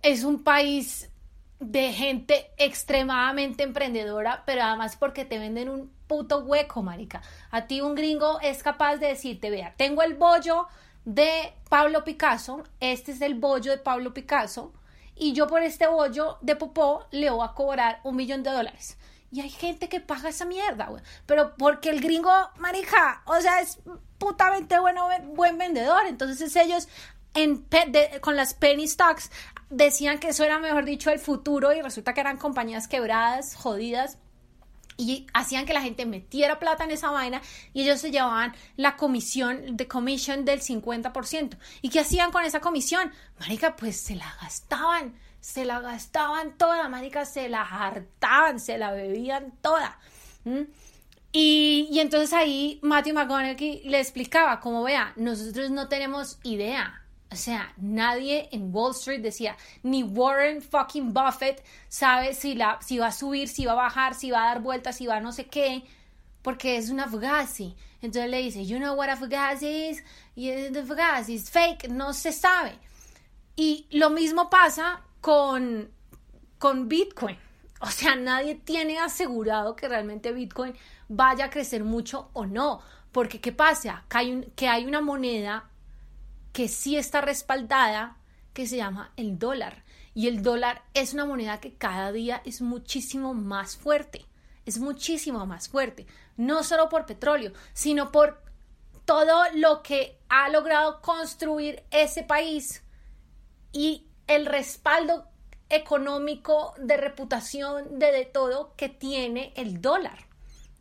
es un país de gente extremadamente emprendedora, pero además porque te venden un puto hueco, marica. A ti un gringo es capaz de decirte, vea, tengo el bollo de Pablo Picasso, este es el bollo de Pablo Picasso, y yo por este bollo de popó le voy a cobrar un millón de dólares. Y hay gente que paga esa mierda, güey. Pero porque el gringo, marija, o sea, es putamente bueno, buen vendedor. Entonces ellos con las penny stocks decían que eso era, mejor dicho, el futuro y resulta que eran compañías quebradas, jodidas y hacían que la gente metiera plata en esa vaina y ellos se llevaban la comisión de commission del 50%. ¿Y qué hacían con esa comisión? Marica, pues se la gastaban, se la gastaban toda, marica, se la hartaban, se la bebían toda. Y, y entonces ahí Matthew McConaughey le explicaba, como vea, nosotros no tenemos idea o sea, nadie en Wall Street decía, ni Warren fucking Buffett sabe si, la, si va a subir, si va a bajar, si va a dar vueltas, si va a no sé qué, porque es una fugazi. Entonces le dice, you know what a fugazi is? Y the fugazi is fake, no se sabe. Y lo mismo pasa con, con Bitcoin. O sea, nadie tiene asegurado que realmente Bitcoin vaya a crecer mucho o no. Porque, ¿qué pasa? Que hay, un, que hay una moneda que sí está respaldada, que se llama el dólar. Y el dólar es una moneda que cada día es muchísimo más fuerte, es muchísimo más fuerte, no solo por petróleo, sino por todo lo que ha logrado construir ese país y el respaldo económico, de reputación, de, de todo que tiene el dólar,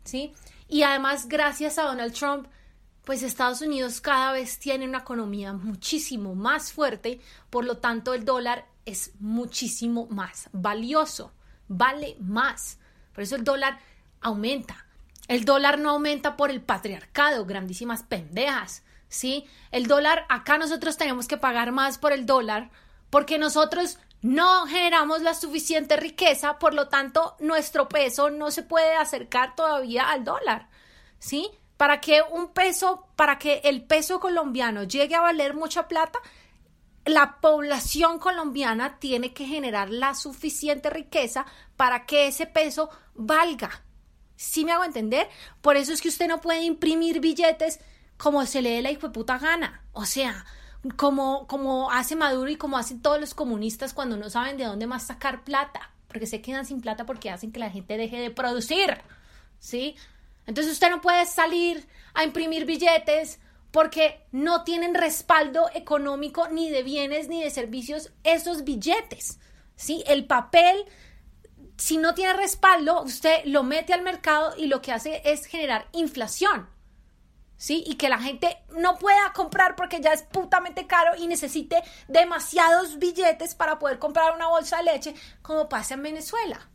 ¿sí? Y además, gracias a Donald Trump, pues Estados Unidos cada vez tiene una economía muchísimo más fuerte, por lo tanto el dólar es muchísimo más valioso, vale más. Por eso el dólar aumenta. El dólar no aumenta por el patriarcado, grandísimas pendejas, ¿sí? El dólar, acá nosotros tenemos que pagar más por el dólar porque nosotros no generamos la suficiente riqueza, por lo tanto, nuestro peso no se puede acercar todavía al dólar, ¿sí? Para que un peso, para que el peso colombiano llegue a valer mucha plata, la población colombiana tiene que generar la suficiente riqueza para que ese peso valga. ¿Sí me hago entender? Por eso es que usted no puede imprimir billetes como se le dé la puta gana. O sea, como, como hace Maduro y como hacen todos los comunistas cuando no saben de dónde más sacar plata, porque se quedan sin plata porque hacen que la gente deje de producir, ¿sí? Entonces usted no puede salir a imprimir billetes porque no tienen respaldo económico ni de bienes ni de servicios esos billetes, ¿sí? El papel, si no tiene respaldo, usted lo mete al mercado y lo que hace es generar inflación. ¿sí? Y que la gente no pueda comprar porque ya es putamente caro y necesite demasiados billetes para poder comprar una bolsa de leche, como pasa en Venezuela.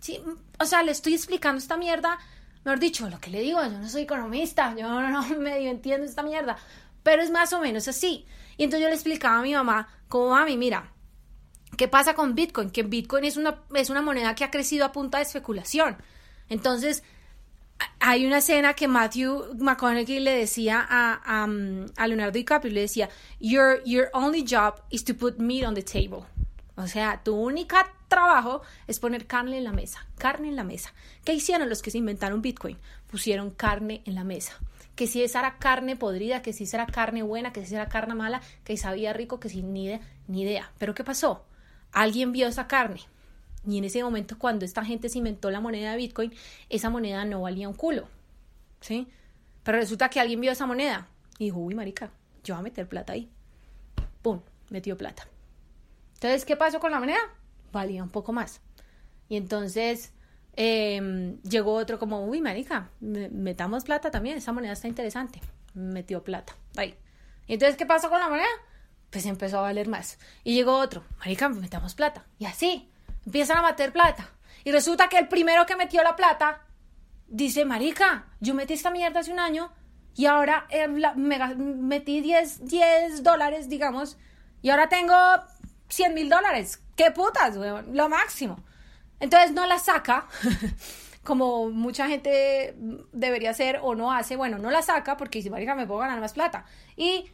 ¿Sí? O sea, le estoy explicando esta mierda, mejor dicho, lo que le digo, yo no soy economista, yo no, medio entiendo esta mierda, pero es más o menos así. Y entonces yo le explicaba a mi mamá, como mami, mira, ¿qué pasa con Bitcoin? Que Bitcoin es una, es una moneda que ha crecido a punta de especulación. Entonces, hay una escena que Matthew McConaughey le decía a, a, Leonardo DiCaprio, le decía, your, your only job is to put meat on the table. O sea, tu único trabajo es poner carne en la mesa, carne en la mesa. ¿Qué hicieron los que se inventaron Bitcoin? Pusieron carne en la mesa. Que si esa era carne podrida, que si esa era carne buena, que si era carne mala, que sabía rico, que si ni idea, ni idea. Pero ¿qué pasó? Alguien vio esa carne, y en ese momento, cuando esta gente se inventó la moneda de Bitcoin, esa moneda no valía un culo. ¿Sí? Pero resulta que alguien vio esa moneda y dijo, uy, marica, yo voy a meter plata ahí. ¡Pum! Metió plata. Entonces, ¿qué pasó con la moneda? Valía un poco más. Y entonces em, llegó otro como, uy, marica, metamos plata también, esa moneda está interesante. Metió plata. Ahí. Y entonces, ¿qué pasó con la moneda? Pues empezó a valer más. Y llegó otro, marica, metamos plata. Y así empiezan a meter plata. Y resulta que el primero que metió la plata dice, marica, yo metí esta mierda hace un año y ahora eh, me metí 10, 10 dólares, digamos, y ahora tengo 100 mil dólares. ¿Qué putas, weón? Lo máximo. Entonces no la saca, como mucha gente debería hacer o no hace. Bueno, no la saca porque dice, marica, me puedo ganar más plata. Y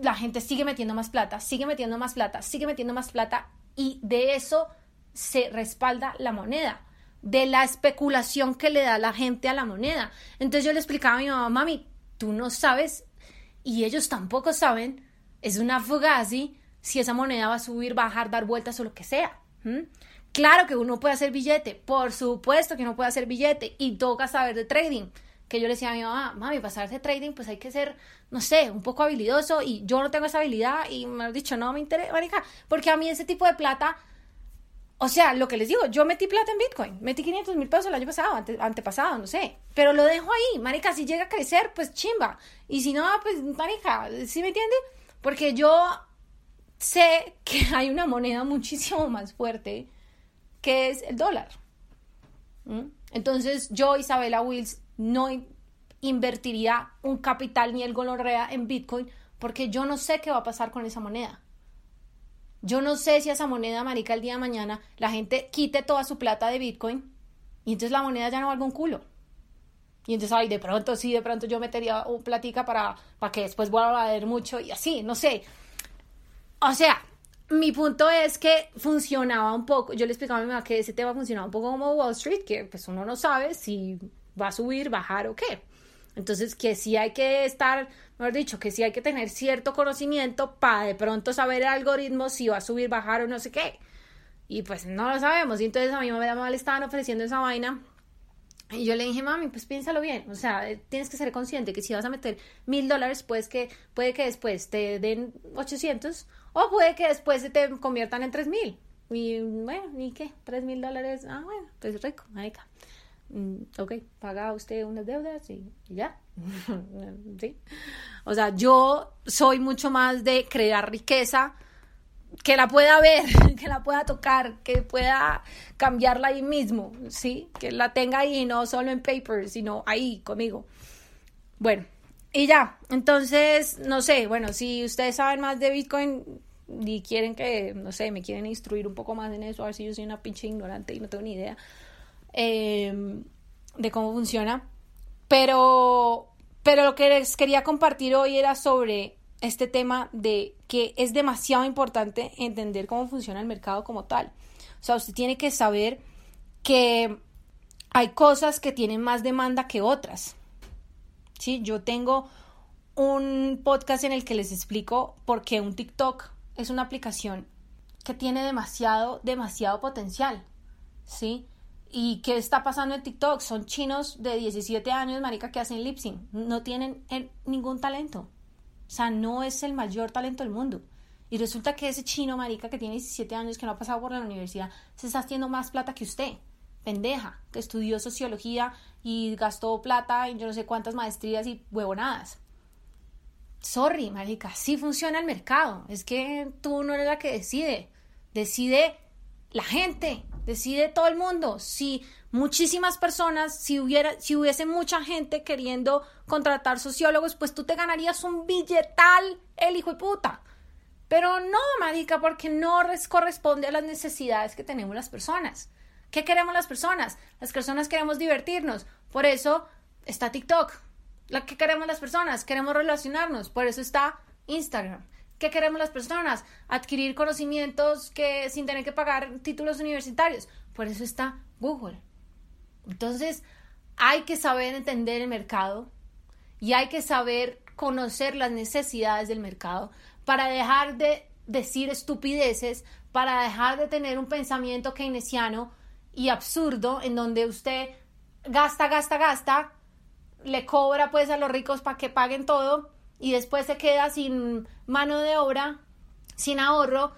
la gente sigue metiendo más plata, sigue metiendo más plata, sigue metiendo más plata. Y de eso se respalda la moneda, de la especulación que le da la gente a la moneda. Entonces yo le explicaba a mi mamá, mami, tú no sabes y ellos tampoco saben, es una fugazi si esa moneda va a subir, bajar, dar vueltas o lo que sea. Claro que uno puede hacer billete, por supuesto que uno puede hacer billete y toca saber de trading. Que yo le decía a mi mamá, mami, para saber de trading, pues hay que ser, no sé, un poco habilidoso y yo no tengo esa habilidad y me has dicho, no me interesa, marica, porque a mí ese tipo de plata o sea, lo que les digo, yo metí plata en Bitcoin, metí 500 mil pesos el año pasado, antepasado, no sé, pero lo dejo ahí, marica, si llega a crecer, pues chimba, y si no, pues marica, ¿sí me entiende? Porque yo sé que hay una moneda muchísimo más fuerte que es el dólar. Entonces yo, Isabela Wills, no invertiría un capital ni el gonorrea en Bitcoin porque yo no sé qué va a pasar con esa moneda. Yo no sé si esa moneda, marica, el día de mañana la gente quite toda su plata de Bitcoin y entonces la moneda ya no valga un culo. Y entonces, ay, de pronto sí, de pronto yo metería un platica para, para que después vuelva a valer mucho y así, no sé. O sea, mi punto es que funcionaba un poco, yo le explicaba a mi mamá que ese tema funcionaba un poco como Wall Street, que pues uno no sabe si va a subir, bajar o qué. Entonces, que sí hay que estar, mejor dicho, que sí hay que tener cierto conocimiento para de pronto saber el algoritmo si va a subir, bajar o no sé qué. Y pues no lo sabemos. Y entonces a mi mamá le estaban ofreciendo esa vaina. Y yo le dije, mami, pues piénsalo bien. O sea, eh, tienes que ser consciente que si vas a meter mil dólares, pues que, puede que después te den 800 o puede que después se te conviertan en tres mil. Y bueno, ¿y qué? Tres mil dólares. Ah, bueno, pues rico, marica. Mm, ok, paga usted unas deudas y, ya. ¿Sí? O sea, yo soy mucho más de crear riqueza que la pueda ver, que la pueda tocar, que pueda cambiarla ahí mismo, ¿sí? Que la tenga ahí, no solo en paper, sino ahí conmigo. Bueno, y ya, entonces, no sé, bueno, si ustedes saben más de Bitcoin y quieren que, no sé, me quieren instruir un poco más en eso, a ver si yo soy una pinche ignorante y no tengo ni idea em, de cómo funciona. Pero, pero lo que les quería compartir hoy era sobre este tema de que es demasiado importante entender cómo funciona el mercado como tal. O sea, usted tiene que saber que hay cosas que tienen más demanda que otras. ¿Sí? Yo tengo un podcast en el que les explico por qué un TikTok es una aplicación que tiene demasiado, demasiado potencial. ¿Sí? ¿Y qué está pasando en TikTok? Son chinos de 17 años, marica, que hacen lip sync. No tienen ningún talento. O sea, no es el mayor talento del mundo. Y resulta que ese chino, marica, que tiene 17 años, que no ha pasado por la universidad, se está haciendo más plata que usted. Pendeja, que estudió sociología y gastó plata en yo no sé cuántas maestrías y huevonadas. Sorry, marica, sí funciona el mercado. Es que tú no eres la que decide. Decide la gente, decide todo el mundo. Si muchísimas personas, si hubiera, si hubiese mucha gente queriendo contratar sociólogos, pues tú te ganarías un billetal, el hijo de puta. Pero no, marica, porque no corresponde a las necesidades que tenemos las personas. ¿Qué queremos las personas? Las personas queremos divertirnos. Por eso está TikTok. ¿La que queremos las personas? Queremos relacionarnos. Por eso está Instagram. ¿Qué queremos las personas? Adquirir conocimientos que sin tener que pagar títulos universitarios. Por eso está Google. Entonces, hay que saber entender el mercado y hay que saber conocer las necesidades del mercado para dejar de decir estupideces, para dejar de tener un pensamiento keynesiano y absurdo en donde usted gasta, gasta, gasta, le cobra pues a los ricos para que paguen todo y después se queda sin mano de obra, sin ahorro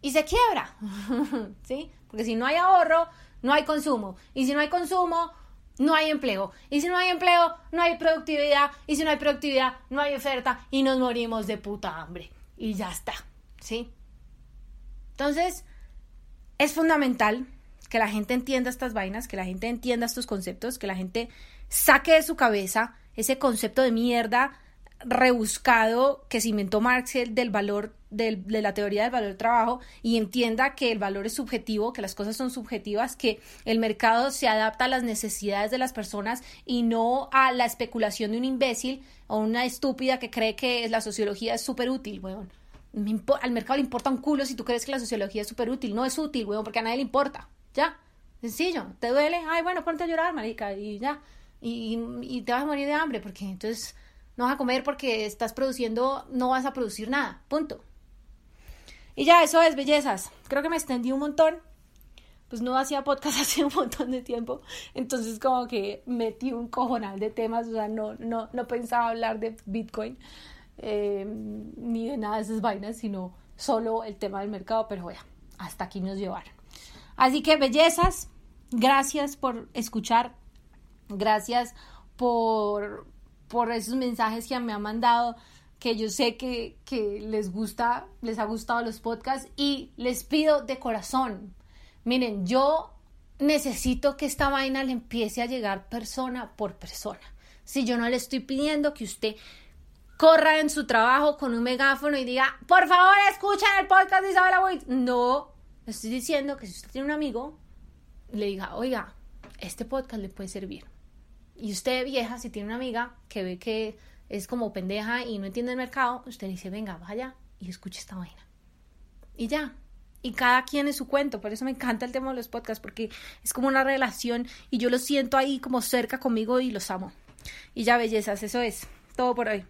y se quiebra, ¿sí? Porque si no hay ahorro, no hay consumo. Y si no hay consumo, no hay empleo. Y si no hay empleo, no hay productividad. Y si no hay productividad, no hay oferta. Y nos morimos de puta hambre. Y ya está. ¿Sí? Entonces, es fundamental que la gente entienda estas vainas, que la gente entienda estos conceptos, que la gente saque de su cabeza ese concepto de mierda rebuscado que se inventó Marx del valor de la teoría del valor del trabajo y entienda que el valor es subjetivo, que las cosas son subjetivas, que el mercado se adapta a las necesidades de las personas y no a la especulación de un imbécil o una estúpida que cree que la sociología es súper útil, weón. Al mercado le importa un culo si tú crees que la sociología es súper útil. No es útil, weón, porque a nadie le importa. Ya. Sencillo. ¿Te duele? Ay, bueno, ponte a llorar, marica, y ya. Y te vas a morir de hambre, porque entonces no vas a comer porque estás produciendo, no vas a producir nada. Punto. Y ya, eso es, bellezas. Creo que me extendí un montón. Pues no hacía podcast hace un montón de tiempo. Entonces como que metí un cojonal de temas. O sea, no, no, no pensaba hablar de Bitcoin. Eh, ni de nada de esas vainas, sino solo el tema del mercado. Pero bueno, hasta aquí nos llevaron. Así que bellezas, gracias por escuchar. Gracias por, por esos mensajes que me han mandado que yo sé que, les gusta, les ha gustado los podcasts y les pido de corazón, miren, yo necesito que esta vaina le empiece a llegar persona por persona. Si yo no le estoy pidiendo que usted corra en su trabajo con un megáfono y diga, por favor, escuchen el podcast de Isabela Boyd. No, le estoy diciendo que si usted tiene un amigo, le diga, oiga, este podcast le puede servir. Y usted, vieja, si tiene una amiga que ve que es como pendeja y no entiende el mercado, usted dice, venga, vaya y escuche esta vaina. Y ya. Y cada quien es su cuento. Por eso me encanta el tema de los podcasts, porque es como una relación y yo los siento ahí como cerca conmigo y los amo. Y ya, bellezas, eso es todo por hoy.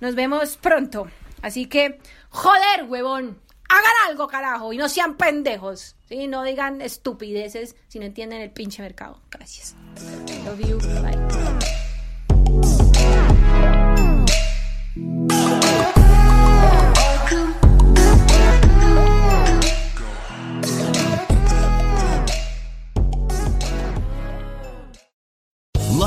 Nos vemos pronto. Así que, joder, huevón. Hagan algo, carajo, y no sean pendejos. ¿sí? No digan estupideces si no entienden el pinche mercado. Gracias. Love you. Bye.